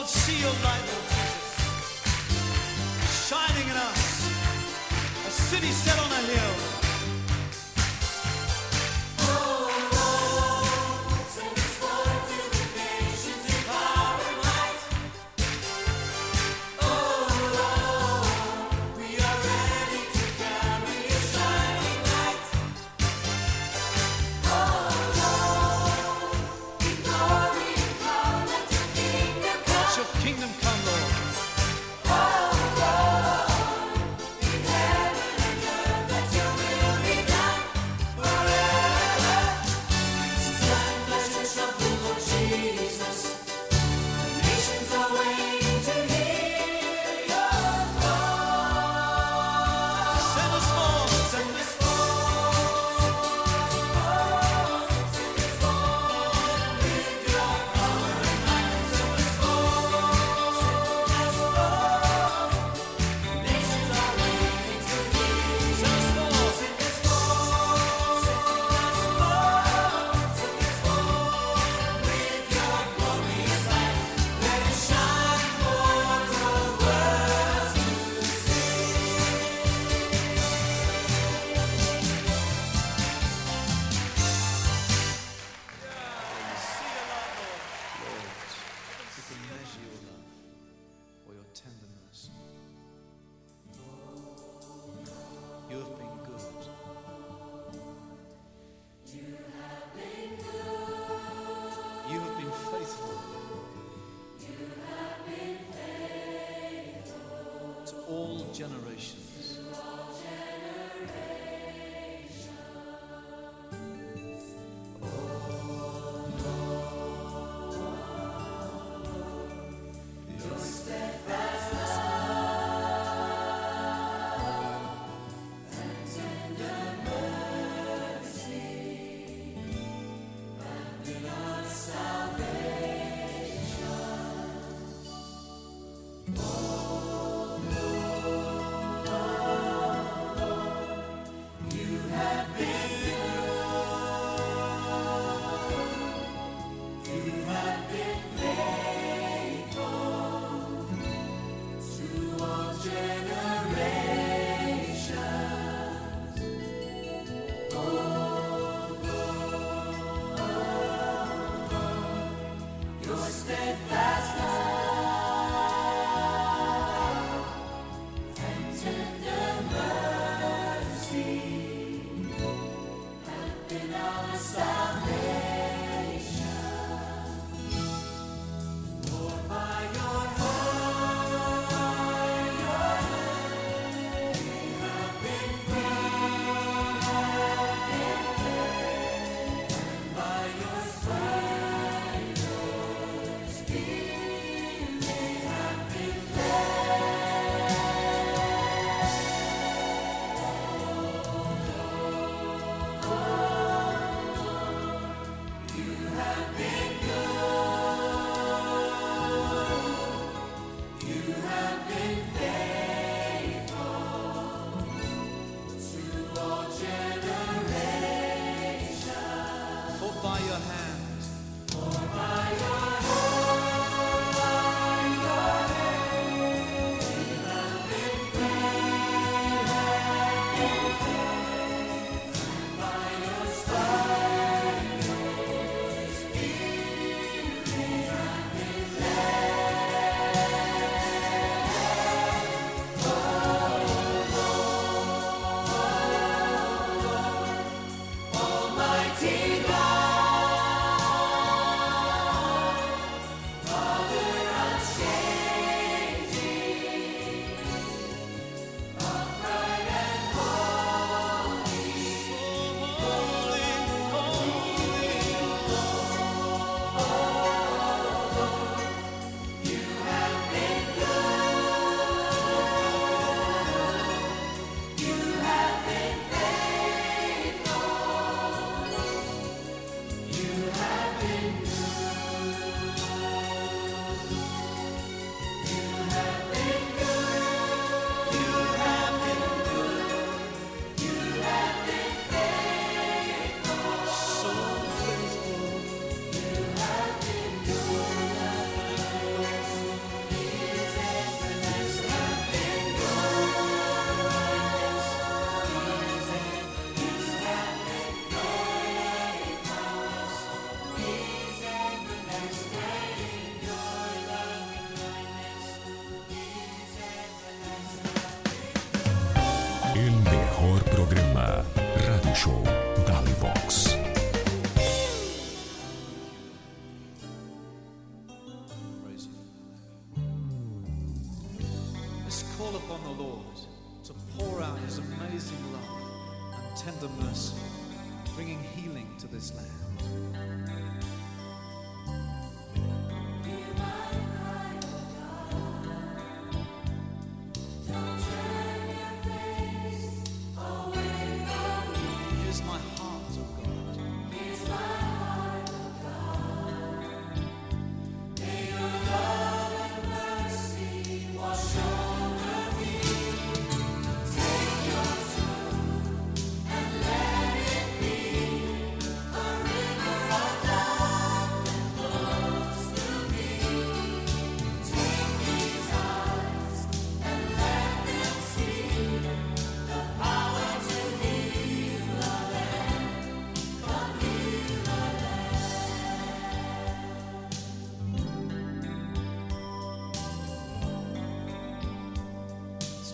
don't see your light, Lord Jesus, shining in us, a city set on a hill.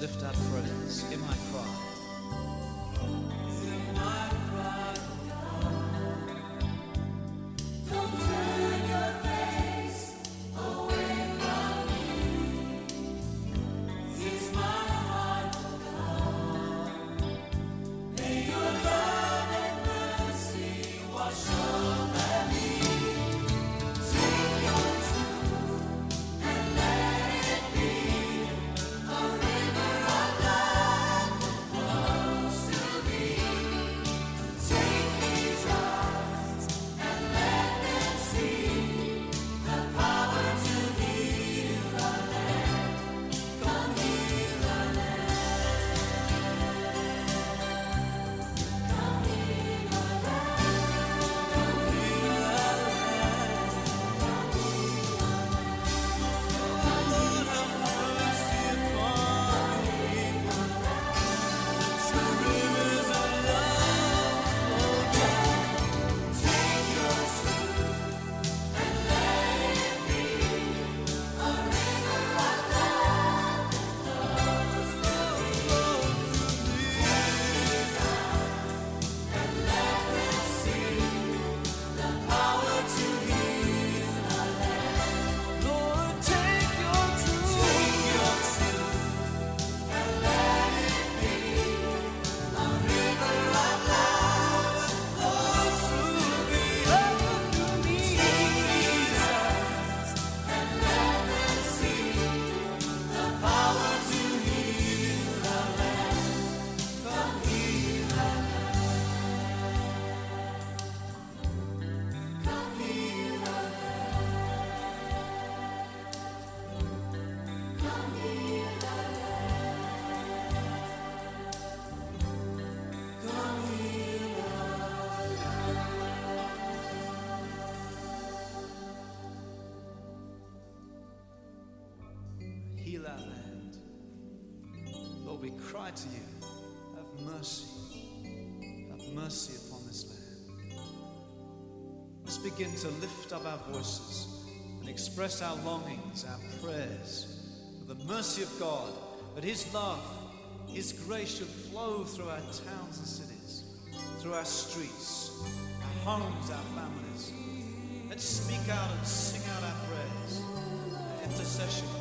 lift up fragrance in my cry. cry to you, Have mercy. Have mercy upon this land. Let's begin to lift up our voices and express our longings, our prayers for the mercy of God, that His love, His grace should flow through our towns and cities, through our streets, our homes, our families. Let's speak out and sing out our prayers, our intercession.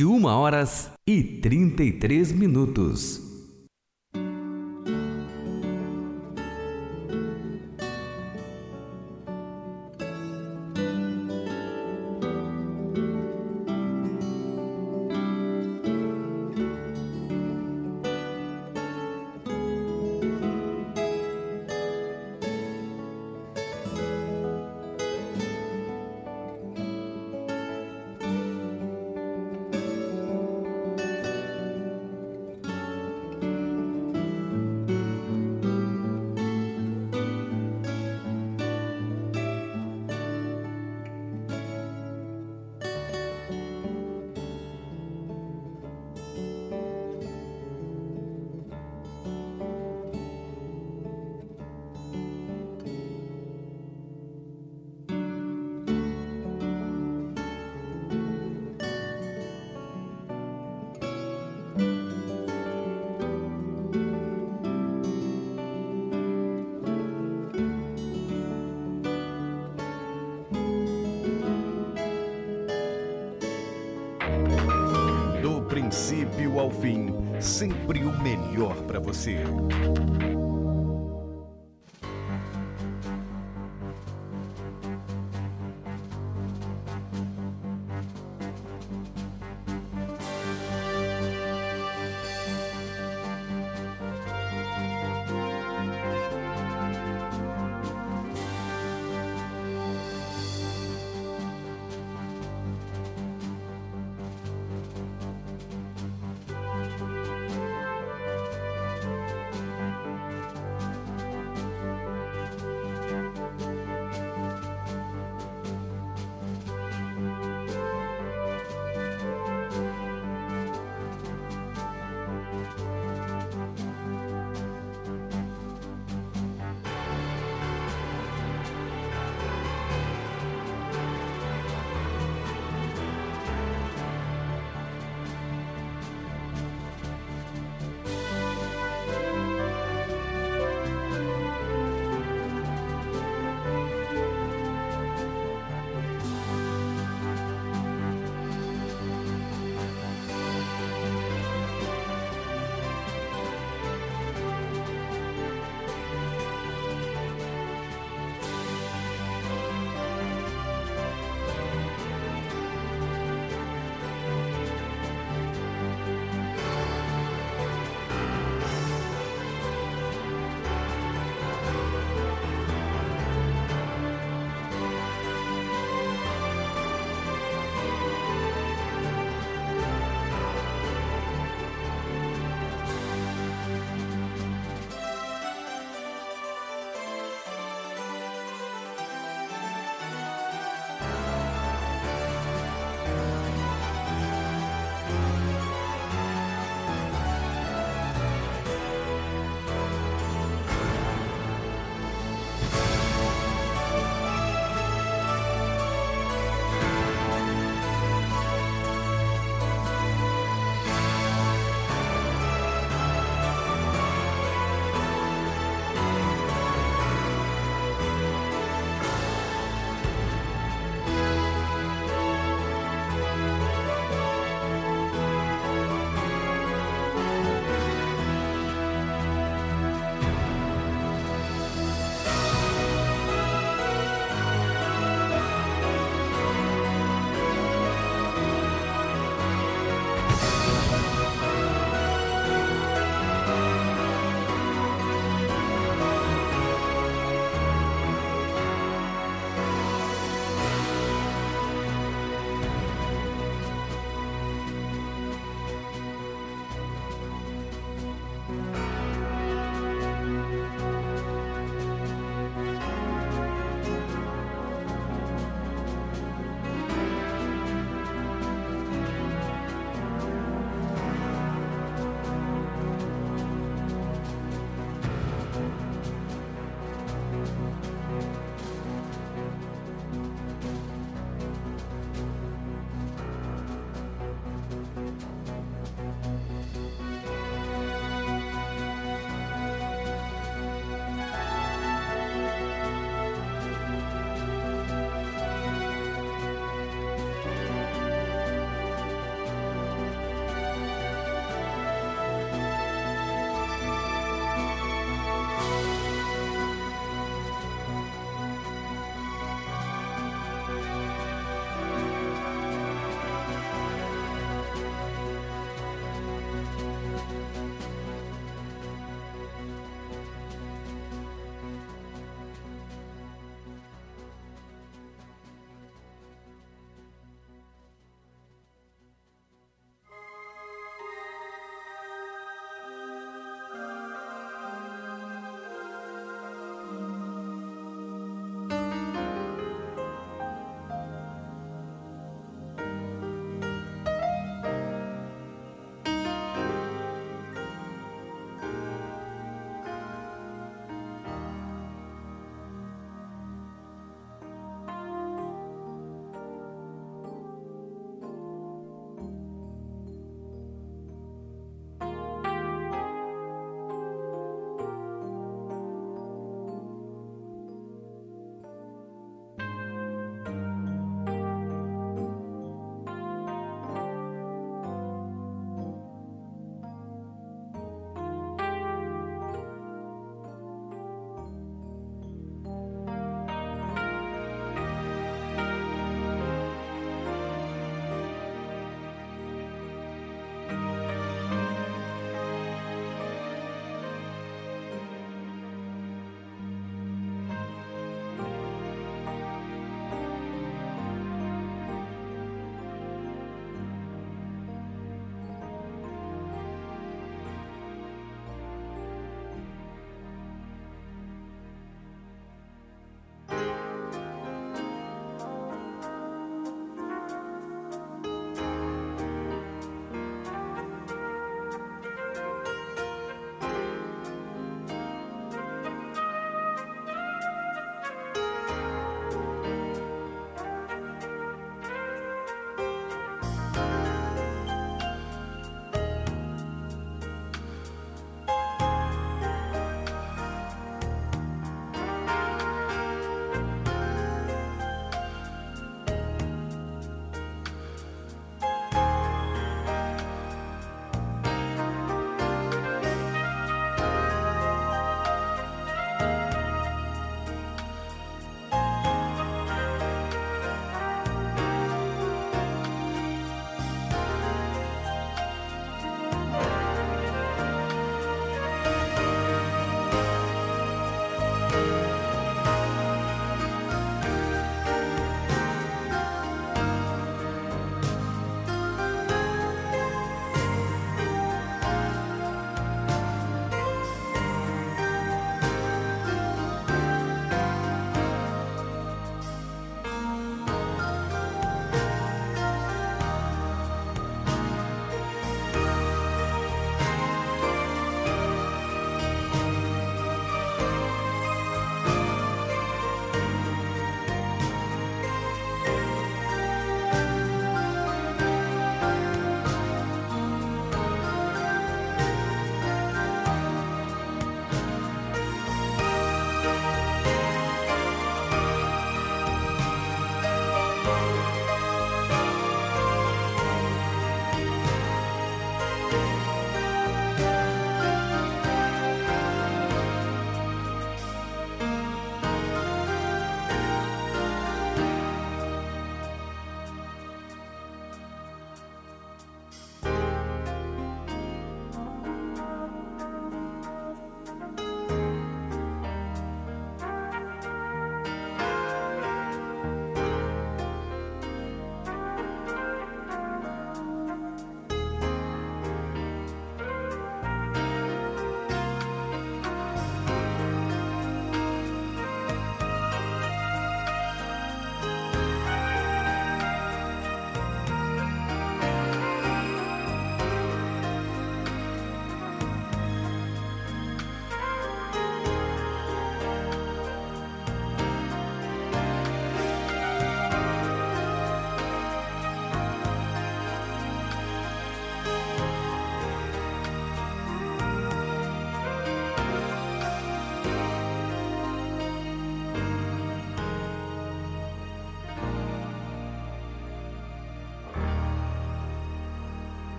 21 horas e 33 minutos. Ao fim, sempre o melhor para você.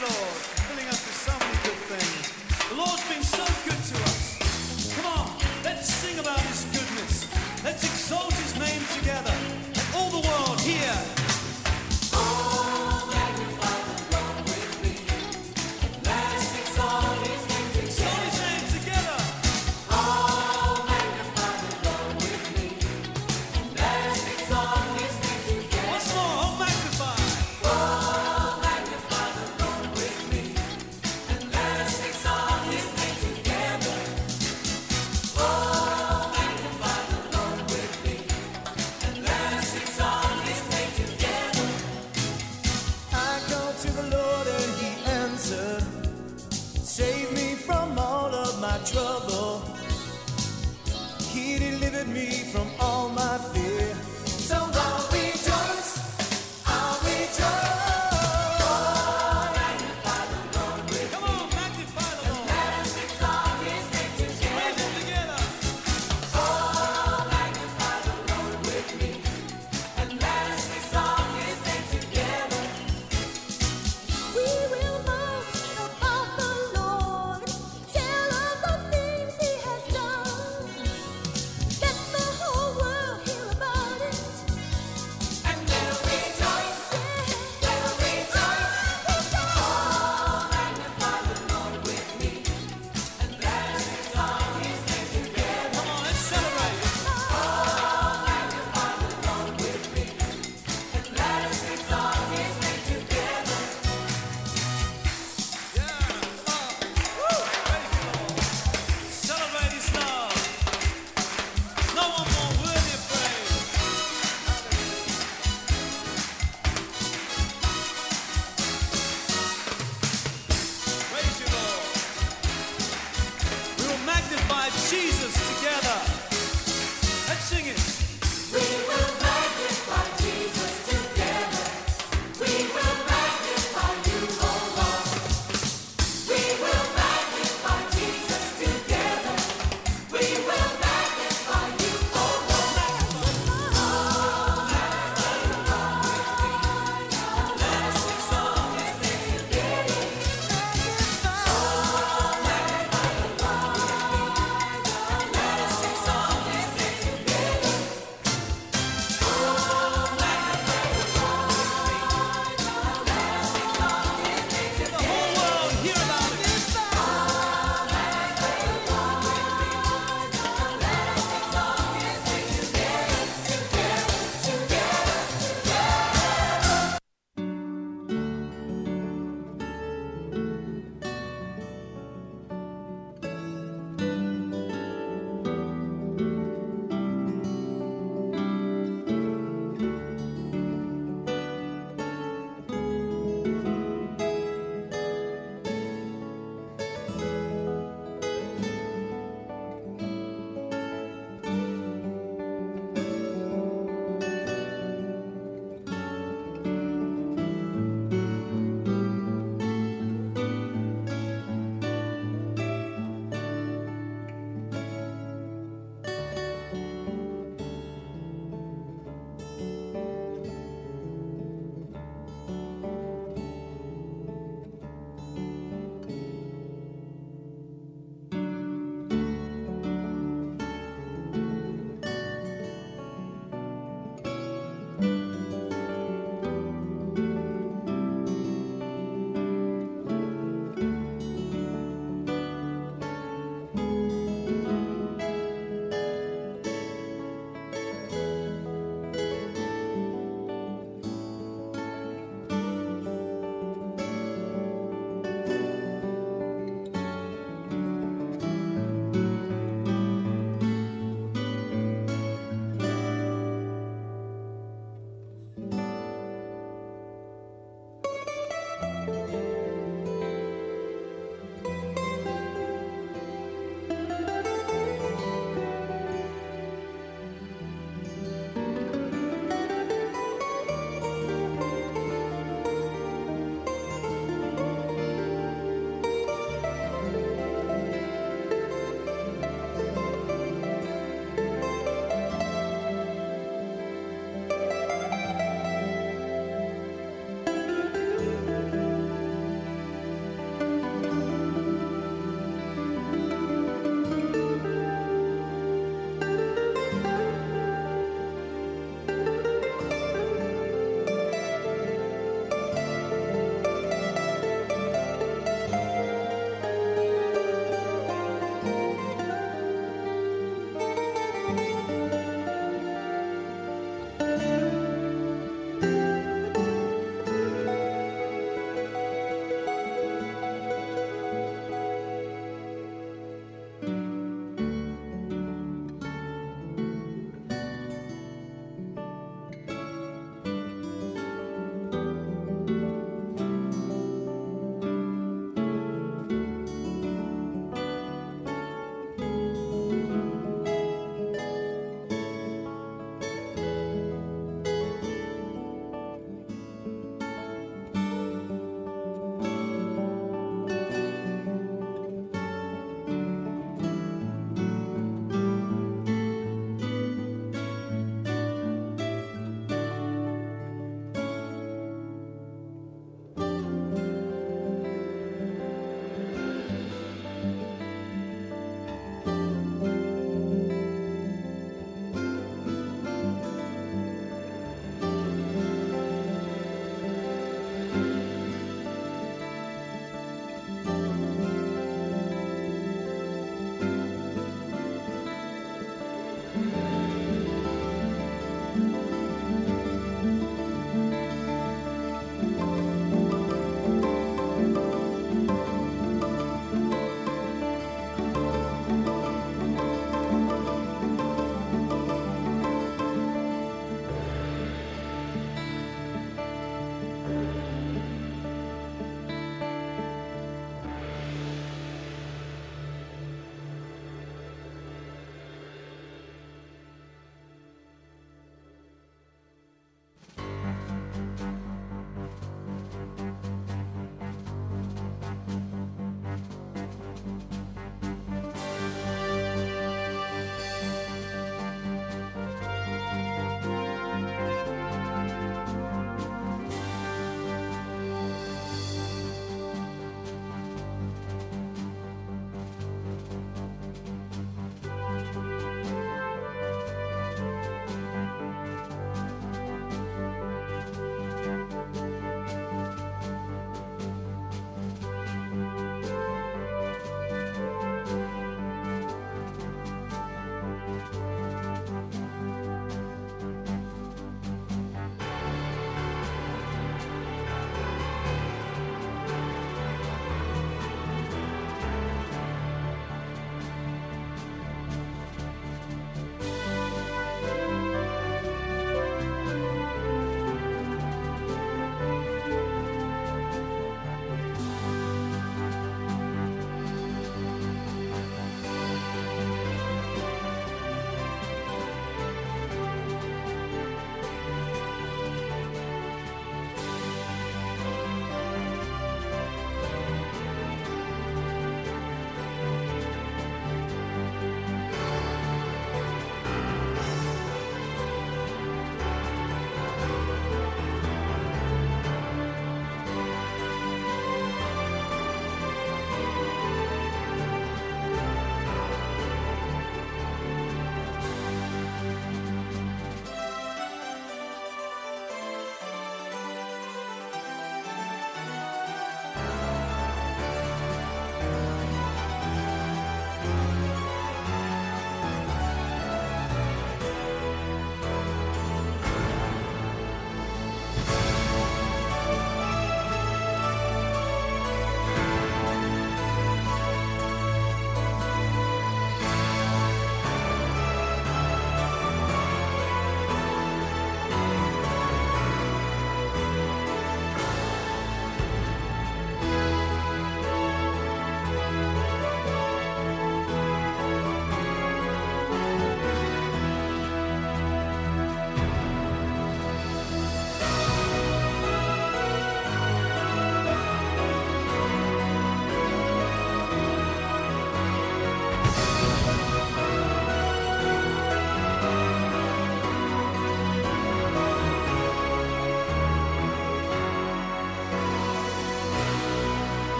Lord, filling us with so many good things. The Lord's been so good to us. Come on, let's sing about His